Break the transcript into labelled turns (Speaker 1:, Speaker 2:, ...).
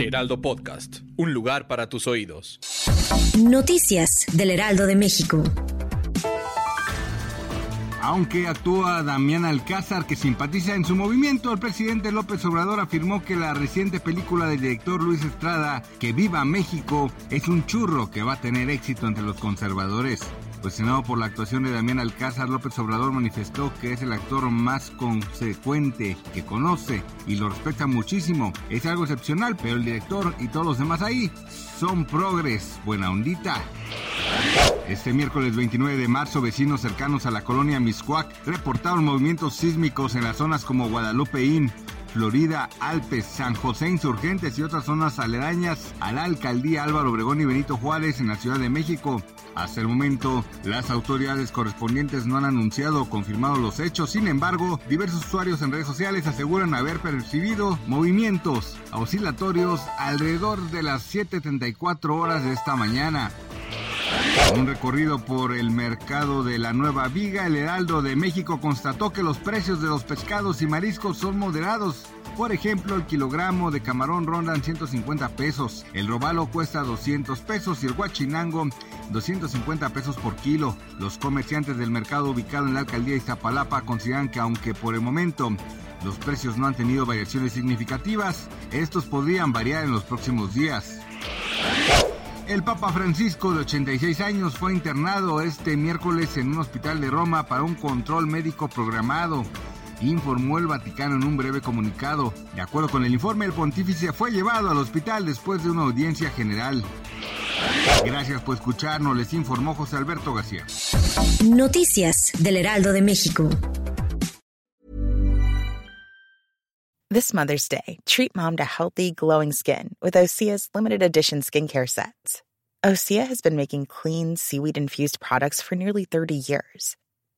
Speaker 1: Heraldo Podcast, un lugar para tus oídos.
Speaker 2: Noticias del Heraldo de México.
Speaker 3: Aunque actúa Damián Alcázar, que simpatiza en su movimiento, el presidente López Obrador afirmó que la reciente película del director Luis Estrada, Que Viva México, es un churro que va a tener éxito entre los conservadores. Cuestionado por la actuación de Damián Alcázar, López Obrador manifestó que es el actor más consecuente que conoce y lo respeta muchísimo. Es algo excepcional, pero el director y todos los demás ahí son progres. Buena ondita. Este miércoles 29 de marzo, vecinos cercanos a la colonia Miscuac reportaron movimientos sísmicos en las zonas como Guadalupeín, Florida, Alpes, San José Insurgentes y otras zonas aledañas a la alcaldía Álvaro Obregón y Benito Juárez en la Ciudad de México. Hasta el momento, las autoridades correspondientes no han anunciado o confirmado los hechos. Sin embargo, diversos usuarios en redes sociales aseguran haber percibido movimientos oscilatorios alrededor de las 7.34 horas de esta mañana. Un recorrido por el mercado de la Nueva Viga, el Heraldo de México constató que los precios de los pescados y mariscos son moderados. Por ejemplo, el kilogramo de camarón rondan 150 pesos, el robalo cuesta 200 pesos y el guachinango 250 pesos por kilo. Los comerciantes del mercado ubicado en la alcaldía de Iztapalapa consideran que aunque por el momento los precios no han tenido variaciones significativas, estos podrían variar en los próximos días. El Papa Francisco, de 86 años, fue internado este miércoles en un hospital de Roma para un control médico programado, informó el Vaticano en un breve comunicado. De acuerdo con el informe, el pontífice fue llevado al hospital después de una audiencia general. Gracias por escucharnos, les informó José Alberto García.
Speaker 2: Noticias del Heraldo de México.
Speaker 4: This Mother's Day, treat mom to healthy, glowing skin with Osea's limited edition skincare sets. Osea has been making clean, seaweed infused products for nearly 30 years.